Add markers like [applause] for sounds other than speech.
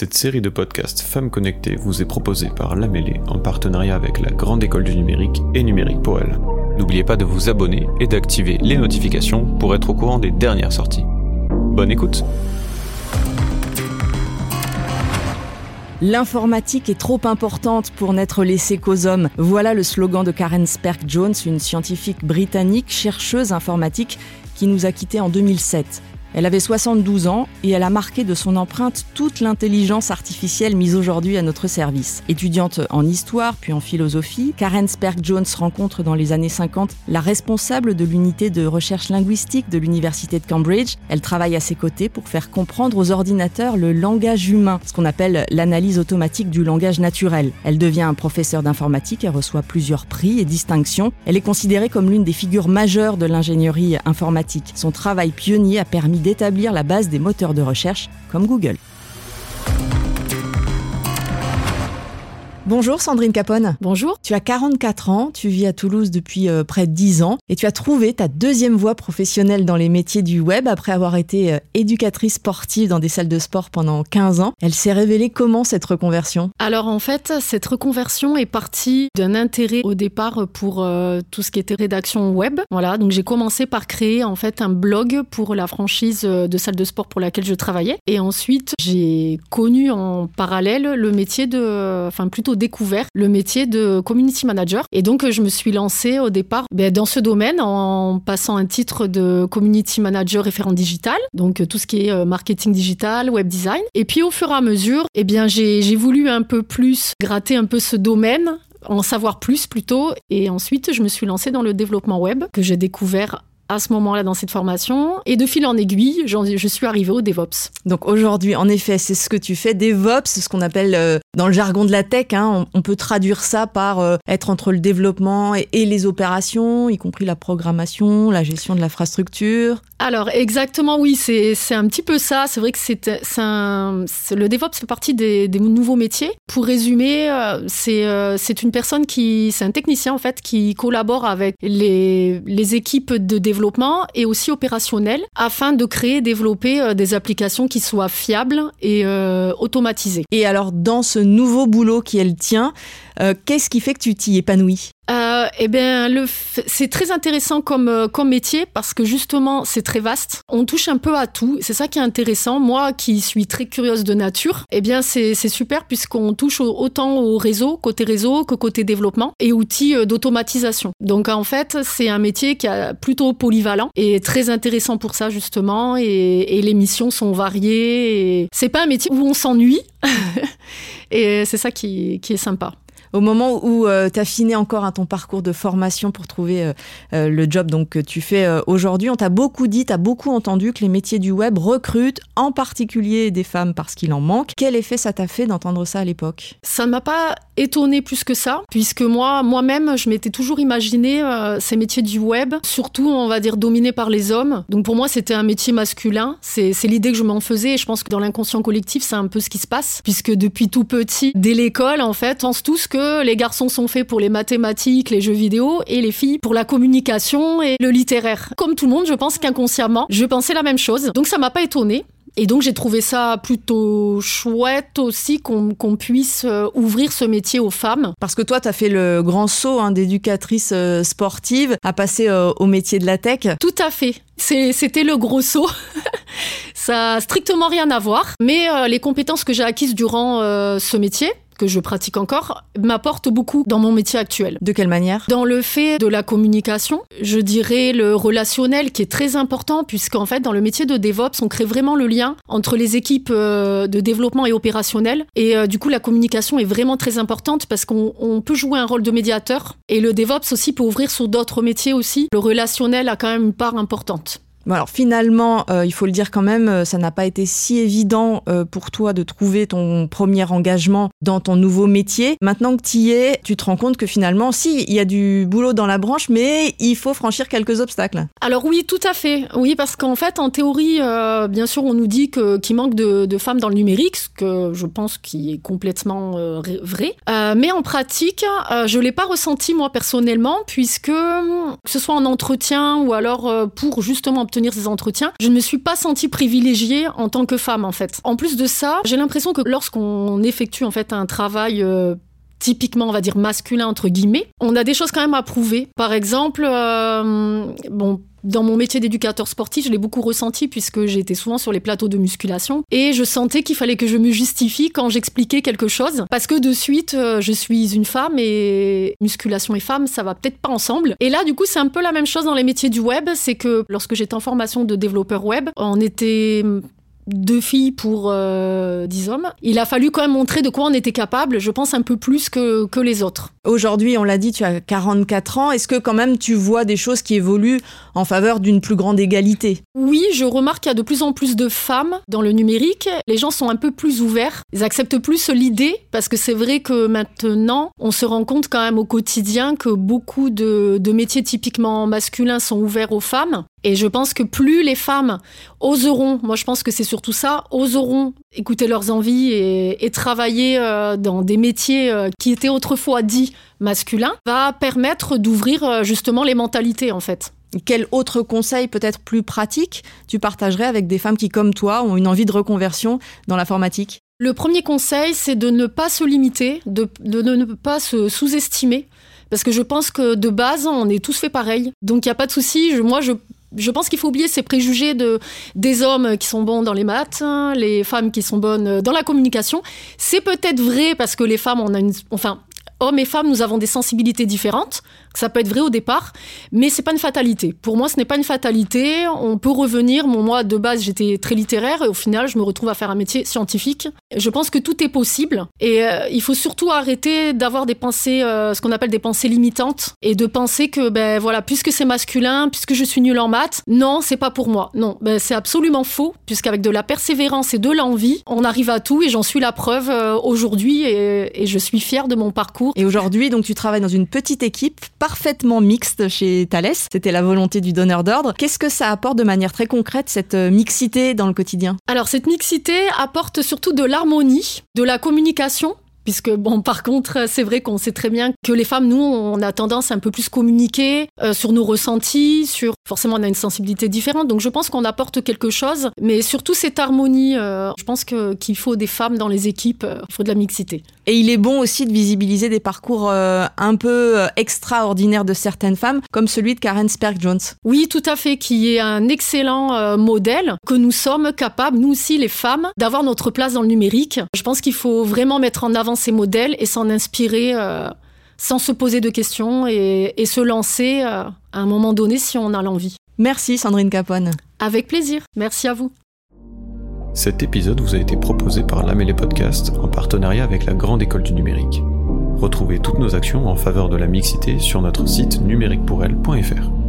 Cette série de podcasts Femmes Connectées vous est proposée par La en partenariat avec la Grande École du Numérique et Numérique pour elle. N'oubliez pas de vous abonner et d'activer les notifications pour être au courant des dernières sorties. Bonne écoute L'informatique est trop importante pour n'être laissée qu'aux hommes. Voilà le slogan de Karen Sperk-Jones, une scientifique britannique, chercheuse informatique qui nous a quittés en 2007. Elle avait 72 ans et elle a marqué de son empreinte toute l'intelligence artificielle mise aujourd'hui à notre service. Étudiante en histoire puis en philosophie, Karen Sperk-Jones rencontre dans les années 50 la responsable de l'unité de recherche linguistique de l'université de Cambridge. Elle travaille à ses côtés pour faire comprendre aux ordinateurs le langage humain, ce qu'on appelle l'analyse automatique du langage naturel. Elle devient un professeur d'informatique et reçoit plusieurs prix et distinctions. Elle est considérée comme l'une des figures majeures de l'ingénierie informatique. Son travail pionnier a permis d'établir la base des moteurs de recherche comme Google. Bonjour Sandrine Capone. Bonjour. Tu as 44 ans, tu vis à Toulouse depuis euh, près de 10 ans et tu as trouvé ta deuxième voie professionnelle dans les métiers du web après avoir été euh, éducatrice sportive dans des salles de sport pendant 15 ans. Elle s'est révélée comment cette reconversion? Alors en fait, cette reconversion est partie d'un intérêt au départ pour euh, tout ce qui était rédaction web. Voilà, donc j'ai commencé par créer en fait un blog pour la franchise de salle de sport pour laquelle je travaillais et ensuite j'ai connu en parallèle le métier de enfin plutôt découvert le métier de community manager. Et donc, je me suis lancée au départ ben, dans ce domaine en passant un titre de community manager référent digital, donc tout ce qui est euh, marketing digital, web design. Et puis, au fur et à mesure, eh bien, j'ai voulu un peu plus gratter un peu ce domaine en savoir plus plutôt. Et ensuite, je me suis lancée dans le développement web que j'ai découvert à ce moment-là dans cette formation. Et de fil en aiguille, je suis arrivée au DevOps. Donc aujourd'hui, en effet, c'est ce que tu fais. DevOps, c'est ce qu'on appelle euh, dans le jargon de la tech. Hein, on, peut traduire ça par euh, être entre le développement et, les opérations, y compris la programmation, la gestion de l'infrastructure. Alors exactement, oui, c'est un petit peu ça. C'est vrai que c'est le DevOps fait partie des, nouveaux métiers. Pour résumer, euh, c'est une personne qui, c'est un technicien en fait, qui collabore avec les, les équipes de développement et aussi opérationnel afin de créer et développer euh, des applications qui soient fiables et euh, automatisées. Et alors, dans ce nouveau boulot qui est le tien, euh, qu'est-ce qui fait que tu t'y épanouis? Euh, eh bien, le c'est très intéressant comme, euh, comme métier parce que justement, c'est très vaste. On touche un peu à tout. C'est ça qui est intéressant. Moi, qui suis très curieuse de nature, eh bien, c'est super puisqu'on touche autant au réseau, côté réseau, que côté développement et outils euh, d'automatisation. Donc, en fait, c'est un métier qui est plutôt polyvalent et très intéressant pour ça, justement. Et, et les missions sont variées. C'est pas un métier où on s'ennuie. [laughs] et c'est ça qui, qui est sympa au moment où euh, tu affinais encore à ton parcours de formation pour trouver euh, euh, le job donc, que tu fais aujourd'hui, on t'a beaucoup dit, tu as beaucoup entendu que les métiers du web recrutent en particulier des femmes parce qu'il en manque. Quel effet ça t'a fait d'entendre ça à l'époque? Ça ne m'a pas étonné plus que ça, puisque moi, moi-même, je m'étais toujours imaginé ces métiers du web, surtout, on va dire, dominés par les hommes. Donc pour moi, c'était un métier masculin. C'est l'idée que je m'en faisais et je pense que dans l'inconscient collectif, c'est un peu ce qui se passe, puisque depuis tout petit, dès l'école, en fait, on pense tous que les garçons sont faits pour les mathématiques, les jeux vidéo et les filles pour la communication et le littéraire. Comme tout le monde, je pense qu'inconsciemment, je pensais la même chose. Donc ça m'a pas étonnée. Et donc j'ai trouvé ça plutôt chouette aussi qu'on puisse euh, ouvrir ce métier aux femmes. Parce que toi, tu as fait le grand saut hein, d'éducatrice euh, sportive à passer euh, au métier de la tech. Tout à fait. C'était le gros saut. [laughs] ça a strictement rien à voir. Mais les compétences que j'ai acquises durant ce métier, que je pratique encore, m'apporte beaucoup dans mon métier actuel. De quelle manière? Dans le fait de la communication, je dirais le relationnel qui est très important puisqu'en fait dans le métier de DevOps, on crée vraiment le lien entre les équipes euh, de développement et opérationnel et euh, du coup la communication est vraiment très importante parce qu'on peut jouer un rôle de médiateur et le DevOps aussi peut ouvrir sur d'autres métiers aussi. Le relationnel a quand même une part importante alors finalement, euh, il faut le dire quand même, euh, ça n'a pas été si évident euh, pour toi de trouver ton premier engagement dans ton nouveau métier. Maintenant que tu y es, tu te rends compte que finalement, si, il y a du boulot dans la branche, mais il faut franchir quelques obstacles. Alors oui, tout à fait. Oui, parce qu'en fait, en théorie, bien sûr, on nous dit qu'il manque de, de, femmes dans le numérique, ce que je pense qui est complètement vrai. mais en pratique, je l'ai pas ressenti moi personnellement, puisque que ce soit en entretien ou alors pour justement obtenir ces entretiens, je ne me suis pas sentie privilégiée en tant que femme en fait. En plus de ça, j'ai l'impression que lorsqu'on effectue en fait un travail euh, typiquement, on va dire, masculin, entre guillemets, on a des choses quand même à prouver. Par exemple, euh, bon, dans mon métier d'éducateur sportif, je l'ai beaucoup ressenti puisque j'étais souvent sur les plateaux de musculation et je sentais qu'il fallait que je me justifie quand j'expliquais quelque chose parce que de suite, euh, je suis une femme et musculation et femme, ça va peut-être pas ensemble. Et là, du coup, c'est un peu la même chose dans les métiers du web, c'est que lorsque j'étais en formation de développeur web, on était deux filles pour euh, dix hommes. Il a fallu quand même montrer de quoi on était capable, je pense un peu plus que, que les autres. Aujourd'hui, on l'a dit, tu as 44 ans. Est-ce que quand même tu vois des choses qui évoluent en faveur d'une plus grande égalité? Oui, je remarque qu'il y a de plus en plus de femmes dans le numérique. Les gens sont un peu plus ouverts. Ils acceptent plus l'idée parce que c'est vrai que maintenant, on se rend compte quand même au quotidien que beaucoup de, de métiers typiquement masculins sont ouverts aux femmes. Et je pense que plus les femmes oseront, moi je pense que c'est surtout ça, oseront écouter leurs envies et, travailler euh, dans des métiers euh, qui étaient autrefois dits masculins, va permettre d'ouvrir euh, justement les mentalités en fait. Quel autre conseil peut-être plus pratique tu partagerais avec des femmes qui, comme toi, ont une envie de reconversion dans l'informatique? Le premier conseil, c'est de ne pas se limiter, de, de ne pas se sous-estimer. Parce que je pense que de base, on est tous fait pareil. Donc il n'y a pas de souci. Moi, je je pense qu'il faut oublier ces préjugés de des hommes qui sont bons dans les maths, hein, les femmes qui sont bonnes dans la communication. C'est peut-être vrai parce que les femmes, on a une, enfin, hommes et femmes, nous avons des sensibilités différentes. Ça peut être vrai au départ, mais c'est pas une fatalité. Pour moi, ce n'est pas une fatalité. On peut revenir. moi, de base, j'étais très littéraire et au final, je me retrouve à faire un métier scientifique. Je pense que tout est possible et euh, il faut surtout arrêter d'avoir des pensées, euh, ce qu'on appelle des pensées limitantes et de penser que, ben voilà, puisque c'est masculin, puisque je suis nul en maths, non, c'est pas pour moi. Non, ben, c'est absolument faux, puisqu'avec de la persévérance et de l'envie, on arrive à tout et j'en suis la preuve euh, aujourd'hui et, et je suis fière de mon parcours. Et aujourd'hui, donc, tu travailles dans une petite équipe parfaitement mixte chez Thales. C'était la volonté du donneur d'ordre. Qu'est-ce que ça apporte de manière très concrète, cette euh, mixité dans le quotidien? Alors, cette mixité apporte surtout de l'harmonie, de la communication Puisque, bon, par contre, c'est vrai qu'on sait très bien que les femmes, nous, on a tendance à un peu plus communiquer euh, sur nos ressentis, sur. Forcément, on a une sensibilité différente. Donc, je pense qu'on apporte quelque chose. Mais surtout, cette harmonie, euh, je pense qu'il faut des femmes dans les équipes, euh, il faut de la mixité. Et il est bon aussi de visibiliser des parcours un peu extraordinaires de certaines femmes, comme celui de Karen Sperk-Jones. Oui, tout à fait, qui est un excellent modèle que nous sommes capables, nous aussi, les femmes, d'avoir notre place dans le numérique. Je pense qu'il faut vraiment mettre en avant ces modèles et s'en inspirer euh, sans se poser de questions et, se lancer euh, à un moment donné si on a l'envie. Merci Sandrine Capone. Avec plaisir. Merci à vous. Cet épisode vous a été proposé par l'Amélé Podcast en partenariat avec la Grande École du Numérique. Retrouvez toutes nos actions en faveur de la mixité sur notre site numériquepourelle.fr.